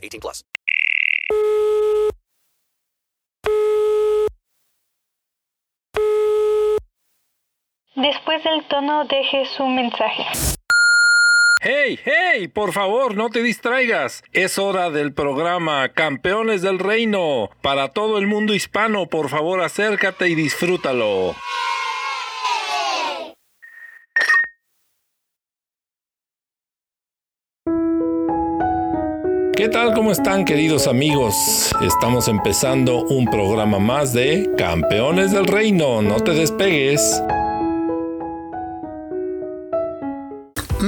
18 plus. Después del tono deje su mensaje. ¡Hey, hey! Por favor, no te distraigas. Es hora del programa Campeones del Reino. Para todo el mundo hispano, por favor, acércate y disfrútalo. ¿Qué tal? ¿Cómo están queridos amigos? Estamos empezando un programa más de Campeones del Reino. No te despegues.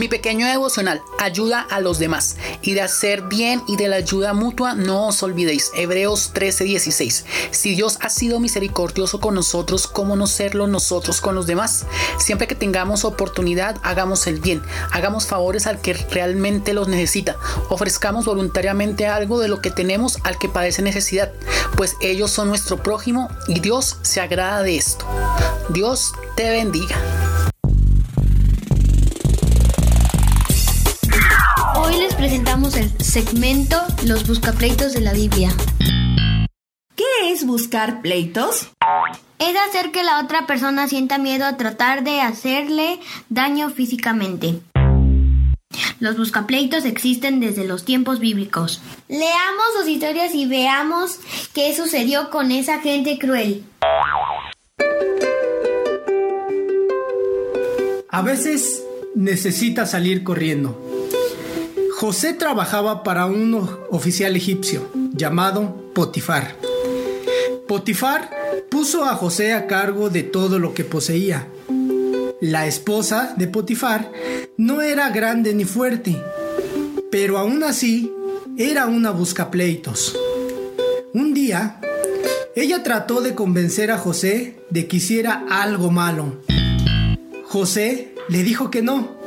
Mi pequeño devocional, ayuda a los demás y de hacer bien y de la ayuda mutua no os olvidéis. Hebreos 13:16. Si Dios ha sido misericordioso con nosotros, ¿cómo no serlo nosotros con los demás? Siempre que tengamos oportunidad, hagamos el bien, hagamos favores al que realmente los necesita, ofrezcamos voluntariamente algo de lo que tenemos al que padece necesidad, pues ellos son nuestro prójimo y Dios se agrada de esto. Dios te bendiga. Segmento Los buscapleitos de la Biblia. ¿Qué es buscar pleitos? Es hacer que la otra persona sienta miedo a tratar de hacerle daño físicamente. Los buscapleitos existen desde los tiempos bíblicos. Leamos sus historias y veamos qué sucedió con esa gente cruel. A veces necesita salir corriendo. José trabajaba para un oficial egipcio llamado Potifar. Potifar puso a José a cargo de todo lo que poseía. La esposa de Potifar no era grande ni fuerte, pero aún así era una buscapleitos. Un día, ella trató de convencer a José de que hiciera algo malo. José le dijo que no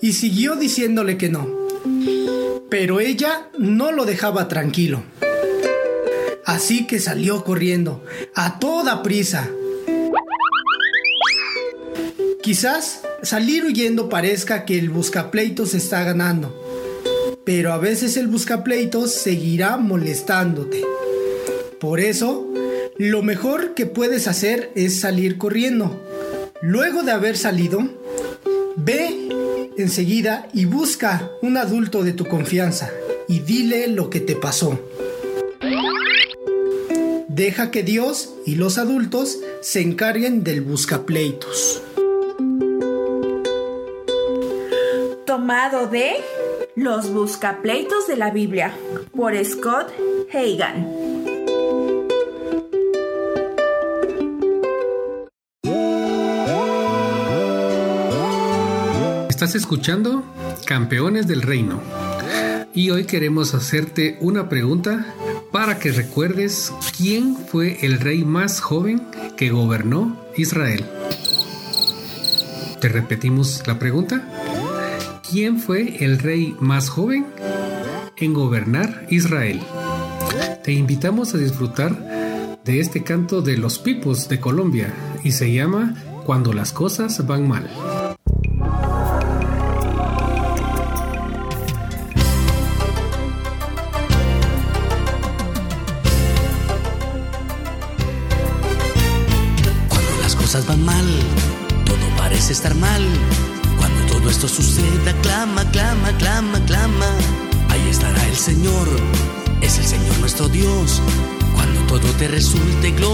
y siguió diciéndole que no. Pero ella no lo dejaba tranquilo. Así que salió corriendo, a toda prisa. Quizás salir huyendo parezca que el buscapleitos está ganando, pero a veces el buscapleitos seguirá molestándote. Por eso, lo mejor que puedes hacer es salir corriendo. Luego de haber salido, ve enseguida y busca un adulto de tu confianza y dile lo que te pasó. Deja que Dios y los adultos se encarguen del buscapleitos. Tomado de Los buscapleitos de la Biblia por Scott Hagan. Estás escuchando Campeones del Reino. Y hoy queremos hacerte una pregunta para que recuerdes quién fue el rey más joven que gobernó Israel. Te repetimos la pregunta. ¿Quién fue el rey más joven en gobernar Israel? Te invitamos a disfrutar de este canto de los pipos de Colombia y se llama Cuando las cosas van mal.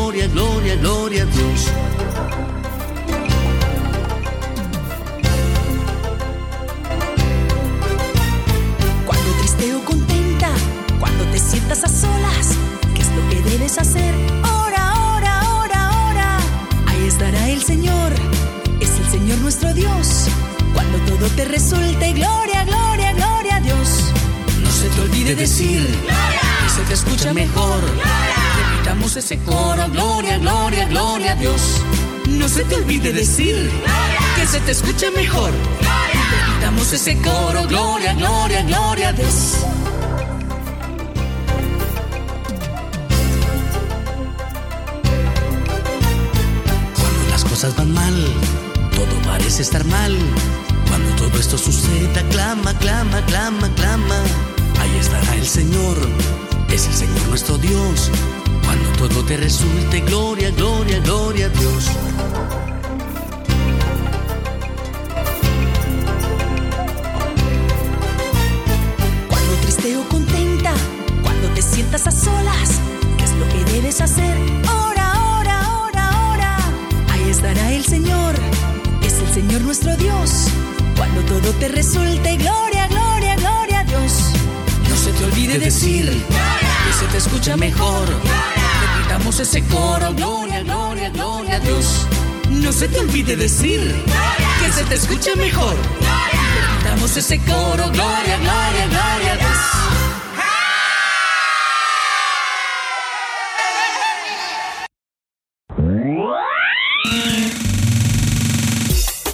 Gloria, gloria, gloria a Dios. Cuando triste o contenta, cuando te sientas a solas, ¿qué es lo que debes hacer? Ora, ora, ora, ora. Ahí estará el Señor, es el Señor nuestro Dios. Cuando todo te resulte, gloria, gloria, gloria a Dios. No se te olvide decir que se te escucha mejor. Repitamos ese coro, gloria, gloria, gloria a Dios. No se te olvide decir que se te escucha mejor. Repitamos ese coro, gloria, gloria, gloria a Dios. Cuando las cosas van mal, todo parece estar mal. Cuando todo esto suceda, clama, clama, clama, clama. Ahí estará el Señor, es el Señor nuestro Dios. Cuando todo te resulte, gloria, gloria, gloria a Dios. Cuando triste o contenta, cuando te sientas a solas, ¿qué es lo que debes hacer? Ora, ora, ora, ora. Ahí estará el Señor, es el Señor nuestro Dios. Cuando todo te resulte, gloria, gloria, gloria a Dios. No se te olvide decir que se te escucha mejor. Repitamos ese coro, gloria, gloria, gloria a Dios. No se te olvide decir que se te escucha mejor. Repitamos ese coro, gloria, gloria, gloria a Dios.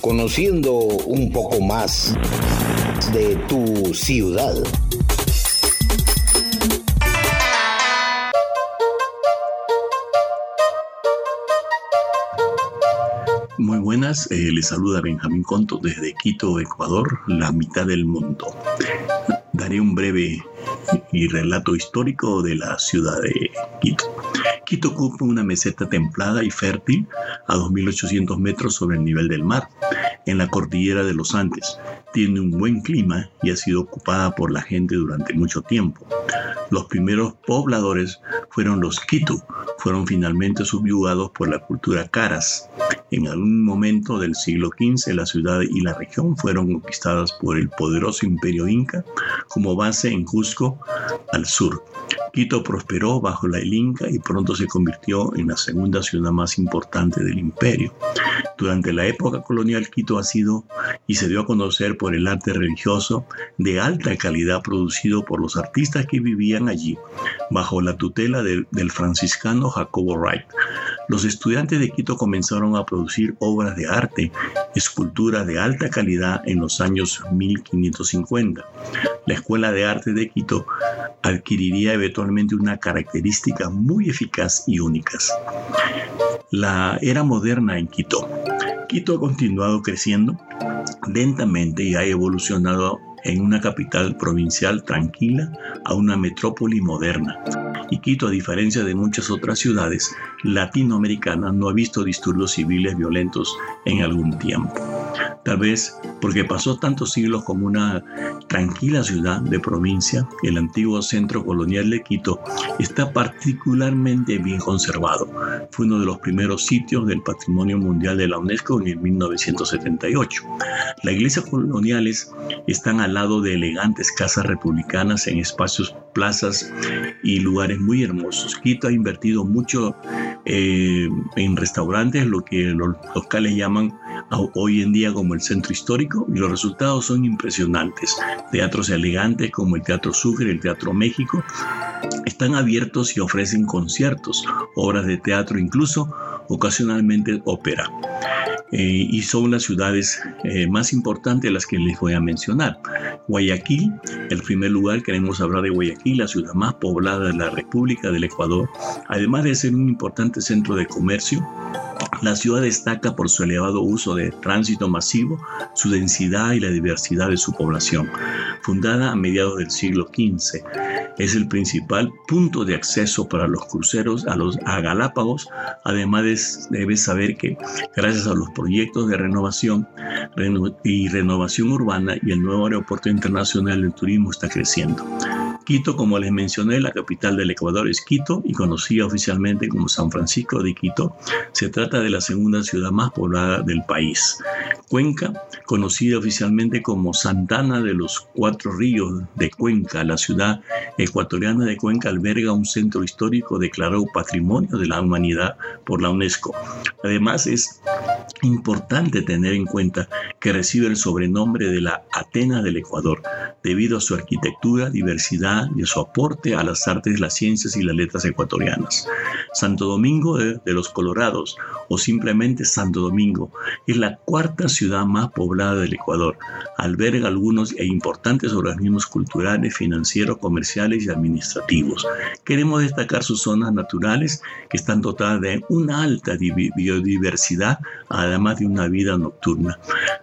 Conociendo un poco más de tu ciudad. Buenas, eh, les saluda Benjamín Conto desde Quito, Ecuador, la mitad del mundo. Daré un breve y relato histórico de la ciudad de Quito. Quito ocupa una meseta templada y fértil a 2.800 metros sobre el nivel del mar, en la cordillera de los Andes. Tiene un buen clima y ha sido ocupada por la gente durante mucho tiempo. Los primeros pobladores fueron los Quito, fueron finalmente subyugados por la cultura Caras. En algún momento del siglo XV la ciudad y la región fueron conquistadas por el poderoso imperio inca como base en Cusco al sur. Quito prosperó bajo la el Inca y pronto se convirtió en la segunda ciudad más importante del imperio. Durante la época colonial Quito ha sido y se dio a conocer por el arte religioso de alta calidad producido por los artistas que vivían allí, bajo la tutela del, franciscano Jacobo Wright. Los estudiantes de Quito comenzaron a producir obras de arte, escultura de alta calidad en los años 1550. La Escuela de Arte de Quito adquiriría eventualmente una característica muy eficaz y únicas. La era moderna en Quito. Quito ha continuado creciendo lentamente y ha evolucionado en una capital provincial tranquila a una metrópoli moderna. Y Quito, a diferencia de muchas otras ciudades latinoamericanas, no ha visto disturbios civiles violentos en algún tiempo. Tal vez porque pasó tantos siglos como una tranquila ciudad de provincia, el antiguo centro colonial de Quito está particularmente bien conservado. Fue uno de los primeros sitios del Patrimonio Mundial de la UNESCO en el 1978. Las iglesias coloniales están al lado de elegantes casas republicanas en espacios, plazas y lugares muy hermosos. Quito ha invertido mucho eh, en restaurantes, lo que los locales llaman hoy en día como el centro histórico y los resultados son impresionantes. Teatros elegantes como el Teatro Sucre, el Teatro México, están abiertos y ofrecen conciertos, obras de teatro, incluso ocasionalmente ópera. Eh, y son las ciudades eh, más importantes las que les voy a mencionar. Guayaquil, el primer lugar, queremos hablar de Guayaquil, la ciudad más poblada de la República del Ecuador, además de ser un importante centro de comercio, la ciudad destaca por su elevado uso de tránsito masivo, su densidad y la diversidad de su población. Fundada a mediados del siglo XV, es el principal punto de acceso para los cruceros a, los, a Galápagos. Además, debes saber que gracias a los proyectos de renovación y renovación urbana y el nuevo aeropuerto internacional, el turismo está creciendo. Quito, como les mencioné, la capital del Ecuador es Quito y conocida oficialmente como San Francisco de Quito. Se trata de la segunda ciudad más poblada del país. Cuenca, conocida oficialmente como Santana de los Cuatro Ríos de Cuenca, la ciudad ecuatoriana de Cuenca alberga un centro histórico declarado Patrimonio de la Humanidad por la UNESCO. Además, es importante tener en cuenta que recibe el sobrenombre de la Atenas del Ecuador, debido a su arquitectura, diversidad y a su aporte a las artes, las ciencias y las letras ecuatorianas. Santo Domingo de, de los Colorados, o simplemente Santo Domingo, es la cuarta ciudad más poblada del Ecuador. Alberga algunos e importantes organismos culturales, financieros, comerciales y administrativos. Queremos destacar sus zonas naturales que están dotadas de una alta biodiversidad, además de una vida nocturna.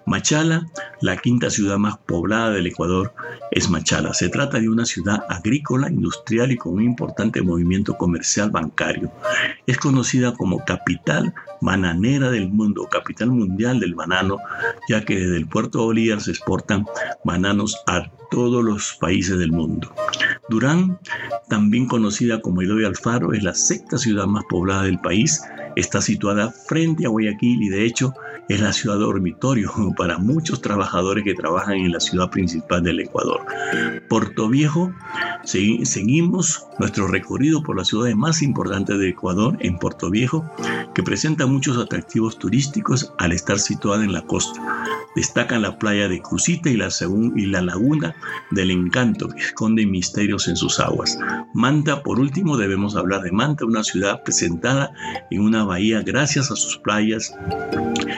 Machala, la quinta ciudad más poblada del Ecuador, es Machala. Se trata de una ciudad agrícola, industrial y con un importante movimiento comercial bancario. Es conocida como capital bananera del mundo, capital mundial del banano, ya que desde el puerto de Bolívar se exportan bananos a todos los países del mundo. Durán, también conocida como Eloy Alfaro, es la sexta ciudad más poblada del país. Está situada frente a Guayaquil y de hecho es la ciudad dormitorio para muchos trabajadores que trabajan en la ciudad principal del Ecuador. Puerto Viejo, seguimos nuestro recorrido por las ciudades más importantes del Ecuador en Puerto Viejo, que presenta muchos atractivos turísticos al estar situada en la costa. Destacan la playa de Crucita y la, y la laguna del Encanto, que esconde misterios en sus aguas. Manta, por último, debemos hablar de Manta, una ciudad presentada en una bahía gracias a sus playas.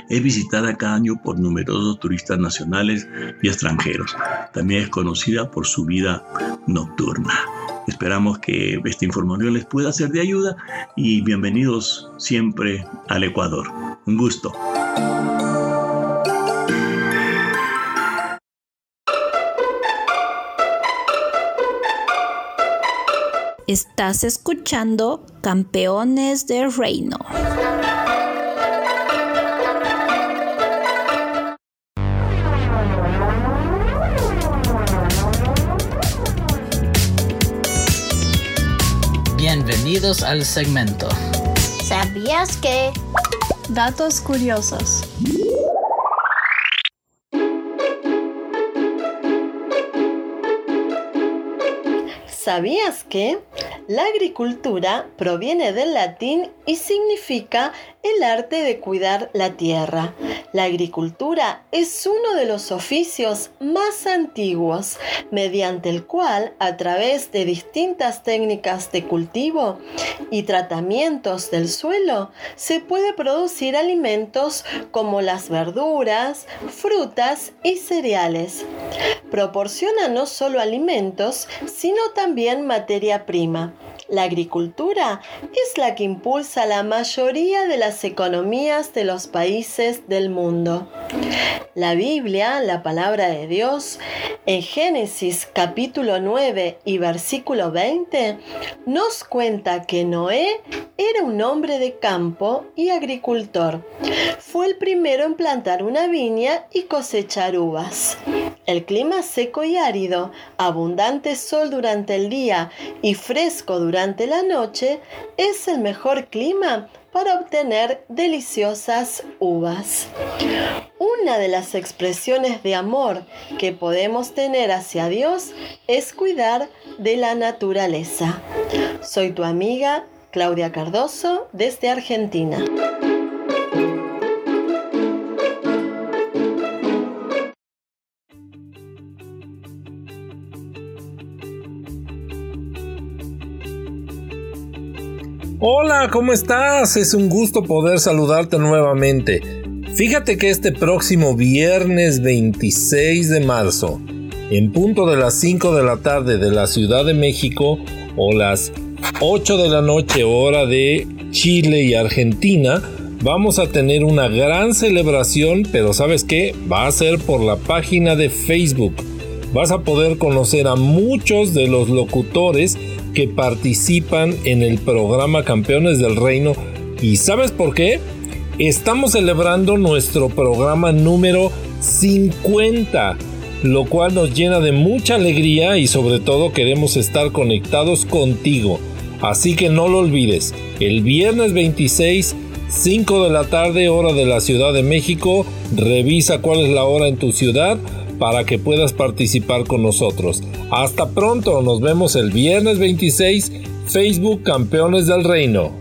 Es visitada cada año por numerosos turistas nacionales y extranjeros. También es conocida por su vida nocturna. Esperamos que esta información les pueda ser de ayuda y bienvenidos siempre al Ecuador. Un gusto. Estás escuchando Campeones del Reino. Bienvenidos al segmento. ¿Sabías que? Datos curiosos. ¿Sabías que? La agricultura proviene del latín y significa el arte de cuidar la tierra. La agricultura es uno de los oficios más antiguos, mediante el cual, a través de distintas técnicas de cultivo y tratamientos del suelo, se puede producir alimentos como las verduras, frutas y cereales. Proporciona no solo alimentos, sino también materia prima. La agricultura es la que impulsa la mayoría de las economías de los países del mundo. La Biblia, la palabra de Dios, en Génesis capítulo 9 y versículo 20, nos cuenta que Noé era un hombre de campo y agricultor. Fue el primero en plantar una viña y cosechar uvas. El clima seco y árido, abundante sol durante el día y fresco durante la noche es el mejor clima para obtener deliciosas uvas. Una de las expresiones de amor que podemos tener hacia Dios es cuidar de la naturaleza. Soy tu amiga Claudia Cardoso desde Argentina. Hola, ¿cómo estás? Es un gusto poder saludarte nuevamente. Fíjate que este próximo viernes 26 de marzo, en punto de las 5 de la tarde de la Ciudad de México o las 8 de la noche hora de Chile y Argentina, vamos a tener una gran celebración, pero ¿sabes qué? Va a ser por la página de Facebook. Vas a poder conocer a muchos de los locutores que participan en el programa Campeones del Reino. ¿Y sabes por qué? Estamos celebrando nuestro programa número 50, lo cual nos llena de mucha alegría y sobre todo queremos estar conectados contigo. Así que no lo olvides, el viernes 26, 5 de la tarde, hora de la Ciudad de México, revisa cuál es la hora en tu ciudad para que puedas participar con nosotros. Hasta pronto, nos vemos el viernes 26, Facebook Campeones del Reino.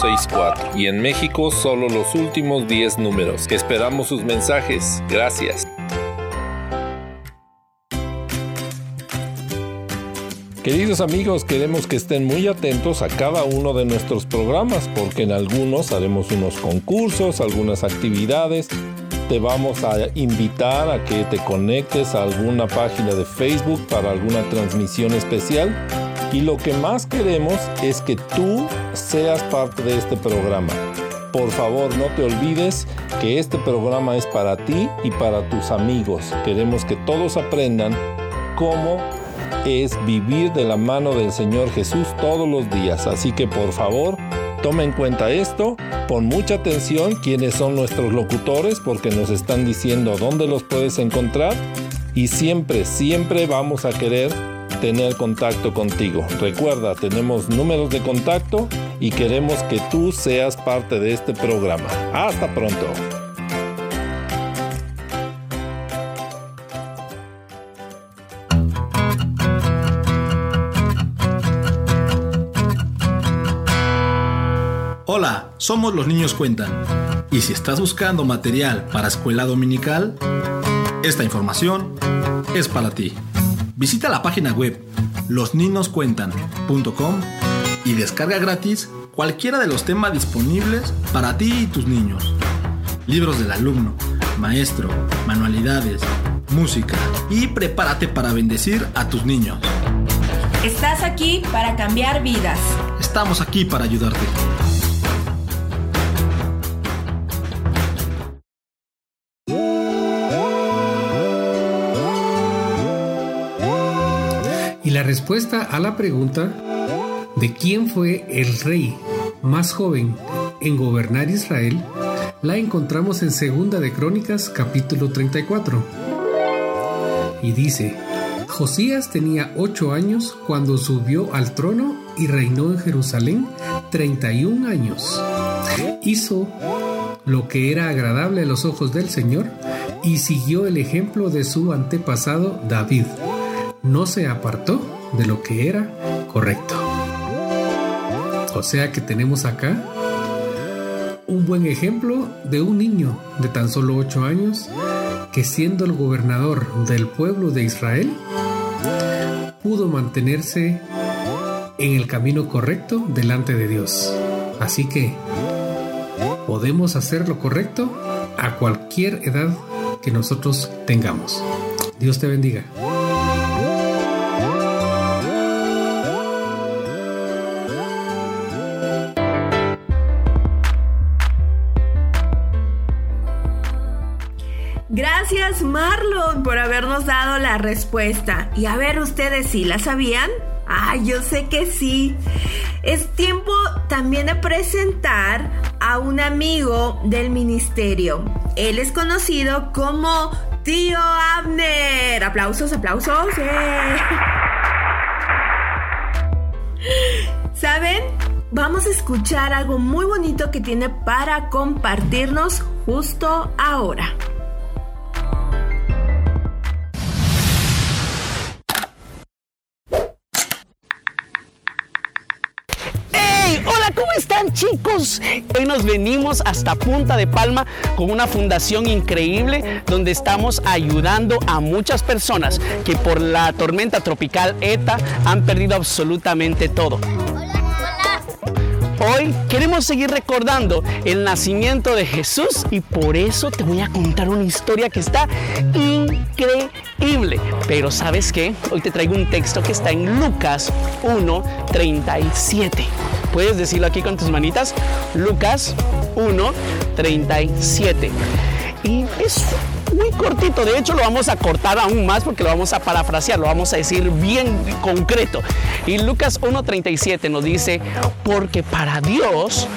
y en México solo los últimos 10 números. Esperamos sus mensajes. Gracias. Queridos amigos, queremos que estén muy atentos a cada uno de nuestros programas porque en algunos haremos unos concursos, algunas actividades. Te vamos a invitar a que te conectes a alguna página de Facebook para alguna transmisión especial. Y lo que más queremos es que tú seas parte de este programa. Por favor, no te olvides que este programa es para ti y para tus amigos. Queremos que todos aprendan cómo es vivir de la mano del Señor Jesús todos los días. Así que por favor, toma en cuenta esto, pon mucha atención quiénes son nuestros locutores porque nos están diciendo dónde los puedes encontrar y siempre, siempre vamos a querer tener contacto contigo. Recuerda, tenemos números de contacto y queremos que tú seas parte de este programa. Hasta pronto. Hola, somos los niños cuentan. Y si estás buscando material para escuela dominical, esta información es para ti. Visita la página web losninoscuentan.com y descarga gratis cualquiera de los temas disponibles para ti y tus niños. Libros del alumno, maestro, manualidades, música y prepárate para bendecir a tus niños. Estás aquí para cambiar vidas. Estamos aquí para ayudarte. Respuesta a la pregunta de quién fue el rey más joven en gobernar Israel la encontramos en Segunda de Crónicas capítulo 34. Y dice, Josías tenía ocho años cuando subió al trono y reinó en Jerusalén 31 años. Hizo lo que era agradable a los ojos del Señor y siguió el ejemplo de su antepasado David. No se apartó de lo que era correcto. O sea que tenemos acá un buen ejemplo de un niño de tan solo 8 años que siendo el gobernador del pueblo de Israel, pudo mantenerse en el camino correcto delante de Dios. Así que podemos hacer lo correcto a cualquier edad que nosotros tengamos. Dios te bendiga. Marlon por habernos dado la respuesta. Y a ver, ustedes sí la sabían. Ay, yo sé que sí. Es tiempo también de presentar a un amigo del ministerio. Él es conocido como Tío Abner. Aplausos, aplausos. ¿Saben? Vamos a escuchar algo muy bonito que tiene para compartirnos justo ahora. Chicos? Hoy nos venimos hasta Punta de Palma con una fundación increíble donde estamos ayudando a muchas personas que por la tormenta tropical ETA han perdido absolutamente todo. Hoy queremos seguir recordando el nacimiento de Jesús y por eso te voy a contar una historia que está increíble. Pero ¿sabes qué? Hoy te traigo un texto que está en Lucas 1.37. ¿Puedes decirlo aquí con tus manitas? Lucas 1.37. Y es muy cortito. De hecho, lo vamos a cortar aún más porque lo vamos a parafrasear, lo vamos a decir bien concreto. Y Lucas 1.37 nos dice, porque para Dios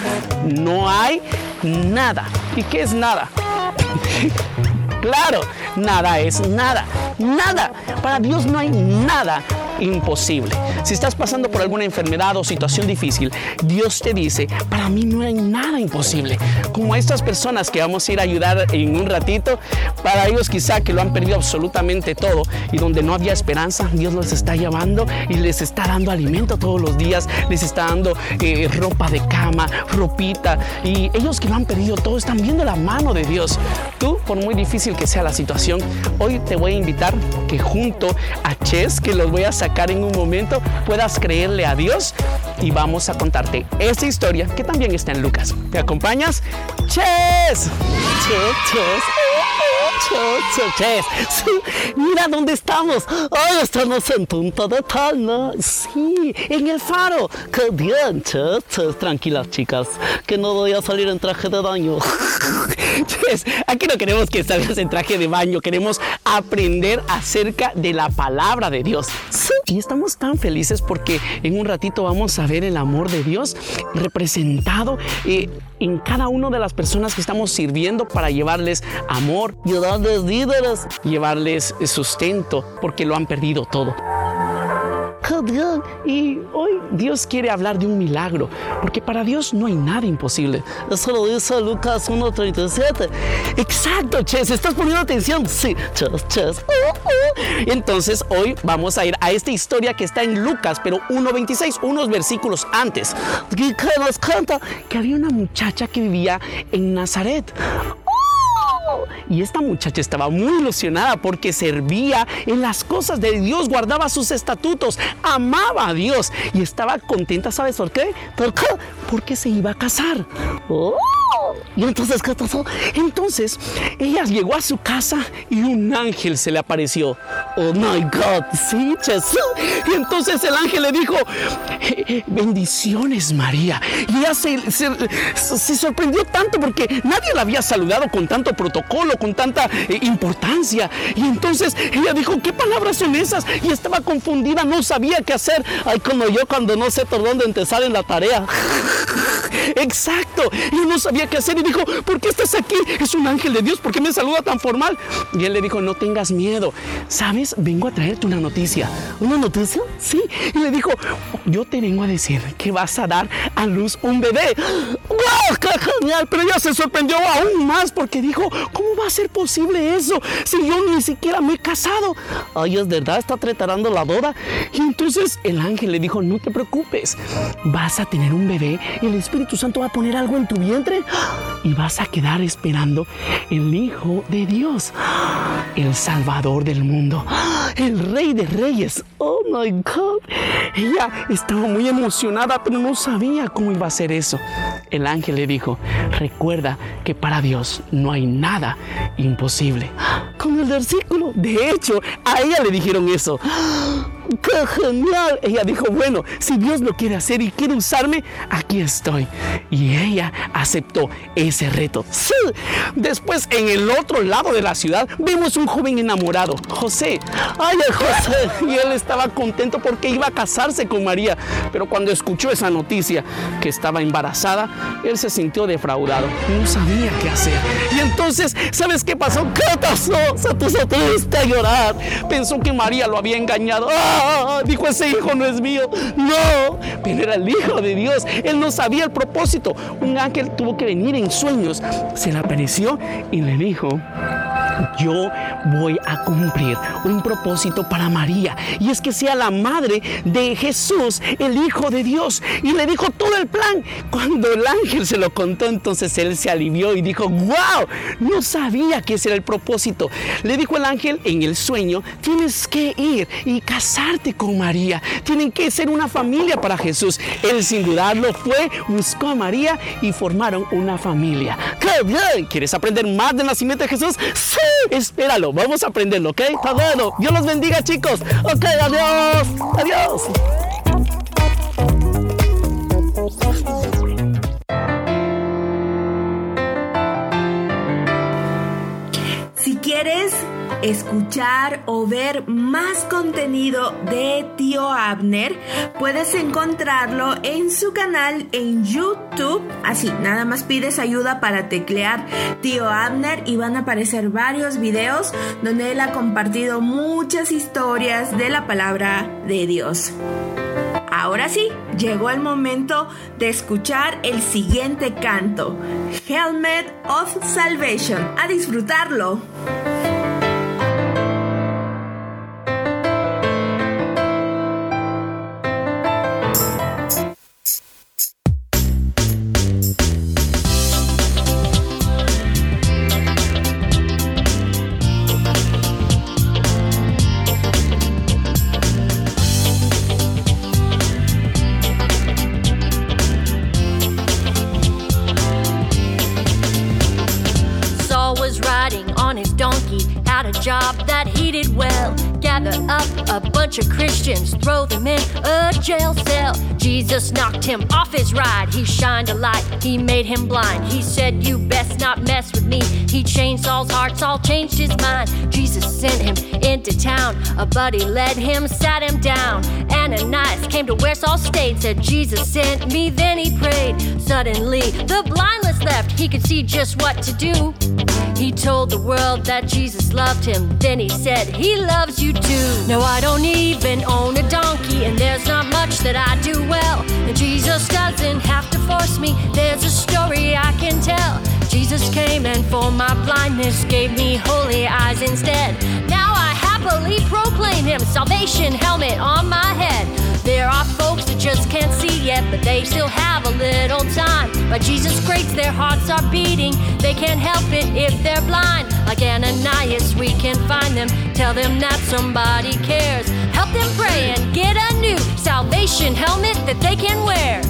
no hay nada. ¿Y qué es nada? Claro, nada es nada. Nada. Para Dios no hay nada imposible. Si estás pasando por alguna enfermedad o situación difícil, Dios te dice, para mí no hay nada imposible. Como estas personas que vamos a ir a ayudar en un ratito, para ellos quizá que lo han perdido absolutamente todo y donde no había esperanza, Dios los está llamando y les está dando alimento todos los días, les está dando eh, ropa de cama, ropita y ellos que lo han perdido todo están viendo la mano de Dios. Tú, por muy difícil que sea la situación, hoy te voy a invitar que junto a Ches, que los voy a sacar en un momento, puedas creerle a Dios y vamos a contarte esta historia que también está en Lucas. ¿Me acompañas? ¡Ches, ches! Sí, mira dónde estamos. Hoy estamos en Punta de Palma. Sí, en el faro. Qué bien. Tranquilas, chicas, que no voy a salir en traje de baño. Aquí no queremos que salgas en traje de baño, queremos aprender acerca de la palabra de Dios. Y estamos tan felices porque en un ratito vamos a ver el amor de Dios representado eh, en cada una de las personas que estamos sirviendo para llevarles amor, llevarles líderes, llevarles sustento, porque lo han perdido todo. Y hoy Dios quiere hablar de un milagro, porque para Dios no hay nada imposible. Eso lo dice Lucas 1.37. Exacto, Ches, ¿estás poniendo atención? Sí, Ches, Ches. Entonces hoy vamos a ir a esta historia que está en Lucas, pero 1.26, unos versículos antes, que nos cuenta que había una muchacha que vivía en Nazaret. Y esta muchacha estaba muy ilusionada porque servía en las cosas de Dios, guardaba sus estatutos, amaba a Dios y estaba contenta, ¿sabes por qué? ¿Por qué? Porque se iba a casar. ¡Oh! Y entonces, ¿qué pasó? Entonces, ella llegó a su casa y un ángel se le apareció. Oh my God, sí, Jesús. Y entonces el ángel le dijo, bendiciones María. Y ella se, se, se, sorprendió tanto porque nadie la había saludado con tanto protocolo, con tanta eh, importancia. Y entonces ella dijo, ¿qué palabras son esas? Y estaba confundida, no sabía qué hacer. Ay, como yo cuando no sé por dónde empezar en la tarea. Exacto, yo no sabía qué hacer y dijo, ¿por qué estás aquí? Es un ángel de Dios, ¿por qué me saluda tan formal? Y él le dijo, no tengas miedo, ¿sabes? Vengo a traerte una noticia. ¿Una noticia? Sí. Y le dijo, yo te vengo a decir que vas a dar a luz un bebé. ¡Wow! ¡Qué genial! Pero ella se sorprendió aún más porque dijo, ¿cómo va a ser posible eso si yo ni siquiera me he casado? Ay, es verdad, está preparando la boda. Y entonces el ángel le dijo, no te preocupes, vas a tener un bebé y el Espíritu Santo va a poner algo en tu vientre y vas a quedar esperando el Hijo de Dios, el Salvador del mundo, el Rey de Reyes. Oh my God. Ella estaba muy emocionada, pero no sabía cómo iba a ser eso. El ángel le dijo, recuerda que para Dios no hay nada imposible. Con el versículo, de hecho, a ella le dijeron eso. ¡Qué genial! Ella dijo, bueno, si Dios lo quiere hacer y quiere usarme, aquí estoy. Y ella aceptó ese reto. Después, en el otro lado de la ciudad, vemos un joven enamorado, José. ¡Ay, el José! Y él estaba contento porque iba a casarse con María. Pero cuando escuchó esa noticia que estaba embarazada, él se sintió defraudado. No sabía qué hacer. Y entonces, ¿sabes qué pasó? ¿Qué pasó? Se puso triste a llorar. Pensó que María lo había engañado. ¡Ah! Dijo, ese hijo no es mío. No, pero era el hijo de Dios. Él no sabía el propósito. Un ángel tuvo que venir en sueños. Se le apareció y le dijo, yo voy a cumplir un propósito para María y es que sea la madre de Jesús, el Hijo de Dios. Y le dijo todo el plan. Cuando el ángel se lo contó, entonces él se alivió y dijo, wow, no sabía que ese era el propósito. Le dijo el ángel en el sueño, tienes que ir y casarte con María. Tienen que ser una familia para Jesús. Él sin dudarlo fue, buscó a María y formaron una familia. ¡Qué bien! ¿Quieres aprender más del nacimiento de Jesús? Sí, espéralo, vamos a aprenderlo, ¿ok? Está bueno. Dios los bendiga, chicos. Ok, adiós. Adiós. Si quieres escuchar o ver más contenido de Tío Abner, puedes encontrarlo en su canal en YouTube. Así, nada más pides ayuda para teclear Tío Abner y van a aparecer varios videos donde él ha compartido muchas historias de la palabra de Dios. Ahora sí, llegó el momento de escuchar el siguiente canto, Helmet of Salvation. A disfrutarlo. Jesus knocked him off his ride. He shined a light, he made him blind. He said, You best not mess with me. He changed Saul's heart, Saul changed his mind. Jesus sent him into town. A buddy led him, sat him down. Came to where Saul stayed, said, Jesus sent me, then he prayed. Suddenly, the blindness left, he could see just what to do. He told the world that Jesus loved him. Then he said, He loves you too. No, I don't even own a donkey, and there's not much that I do well. And Jesus doesn't have to force me, there's a story I can tell. Jesus came and for my blindness gave me holy eyes instead. Now I happily proclaim him, salvation helmet on my head. There are folks that just can't see yet, but they still have a little time. By Jesus' grace, their hearts are beating. They can't help it if they're blind. Like Ananias, we can find them. Tell them that somebody cares. Help them pray and get a new salvation helmet that they can wear.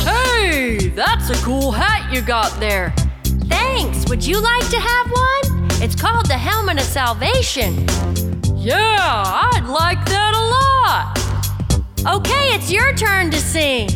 Hey, that's a cool hat you got there. Thanks. Would you like to have one? It's called the Helmet of Salvation. Yeah, I'd Okay, it's your turn to sing.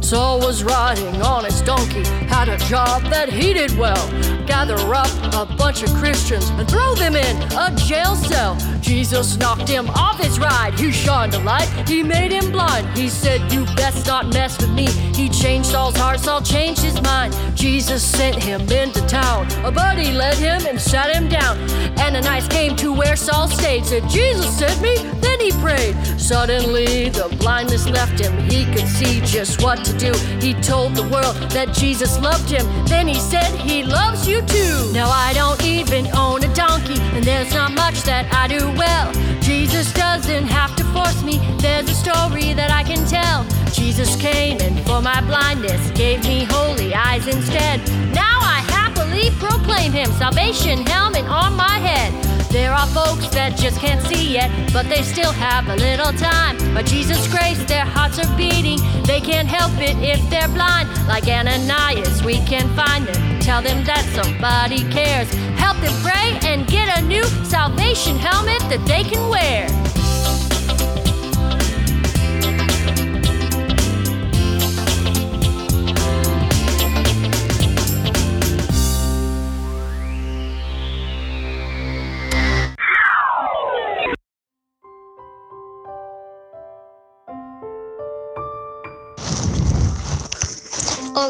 Saul was riding on his donkey, had a job that he did well. Gather up a bunch of Christians and throw them in a jail cell. Jesus knocked him off his ride. He shined a light, he made him blind. He said, You best not mess with me. He changed Saul's heart, Saul changed his mind. Jesus sent him into town. A buddy led him and sat him down. Ananias came to where Saul stayed, said, Jesus sent me. Then he prayed. Suddenly, the blindness left him. He could see just what to do. He told the world that Jesus loved him. Then he said, He loves you too. Now, I don't even own a donkey, and there's not much that I do well. Jesus doesn't have to force me. There's a story that I can tell. Jesus came and for my blindness gave me holy eyes instead. Now I happily proclaim him, salvation helmet on my head. There are folks that just can't see yet, but they still have a little time. By Jesus' grace, their hearts are beating. They can't help it if they're blind. Like Ananias, we can find them. Tell them that somebody cares. Help them pray and get a new salvation helmet that they can wear.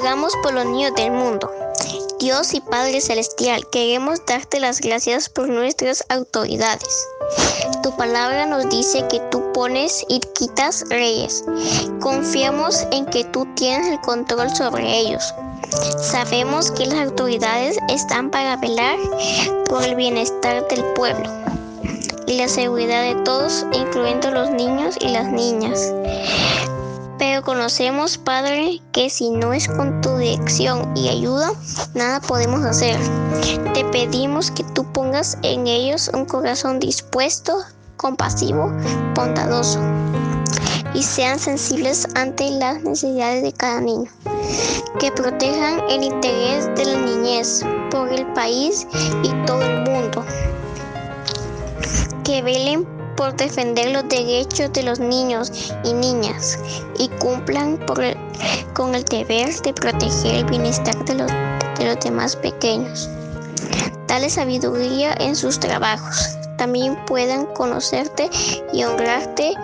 Oramos por los niños del mundo. Dios y Padre Celestial, queremos darte las gracias por nuestras autoridades. Tu palabra nos dice que tú pones y quitas reyes. Confiamos en que tú tienes el control sobre ellos. Sabemos que las autoridades están para velar por el bienestar del pueblo y la seguridad de todos, incluyendo los niños y las niñas. Pero conocemos, Padre, que si no es con tu dirección y ayuda, nada podemos hacer. Te pedimos que tú pongas en ellos un corazón dispuesto, compasivo, bondadoso y sean sensibles ante las necesidades de cada niño. Que protejan el interés de la niñez por el país y todo el mundo. Que velen por defender los derechos de los niños y niñas y cumplan por el- con el deber de proteger el bienestar de los, de los demás pequeños. Dale sabiduría en sus trabajos. También puedan conocerte y honrarte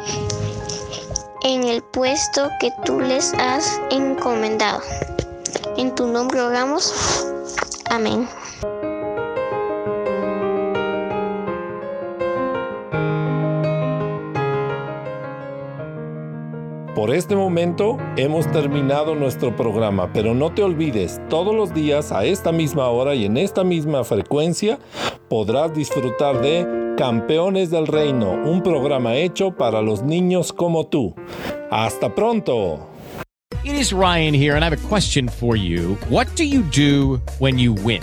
en el puesto que tú les has encomendado. En tu nombre oramos. Amén. Por este momento hemos terminado nuestro programa, pero no te olvides, todos los días a esta misma hora y en esta misma frecuencia podrás disfrutar de Campeones del Reino, un programa hecho para los niños como tú. Hasta pronto. It is Ryan here, and I have a question for you. What do you do when you win?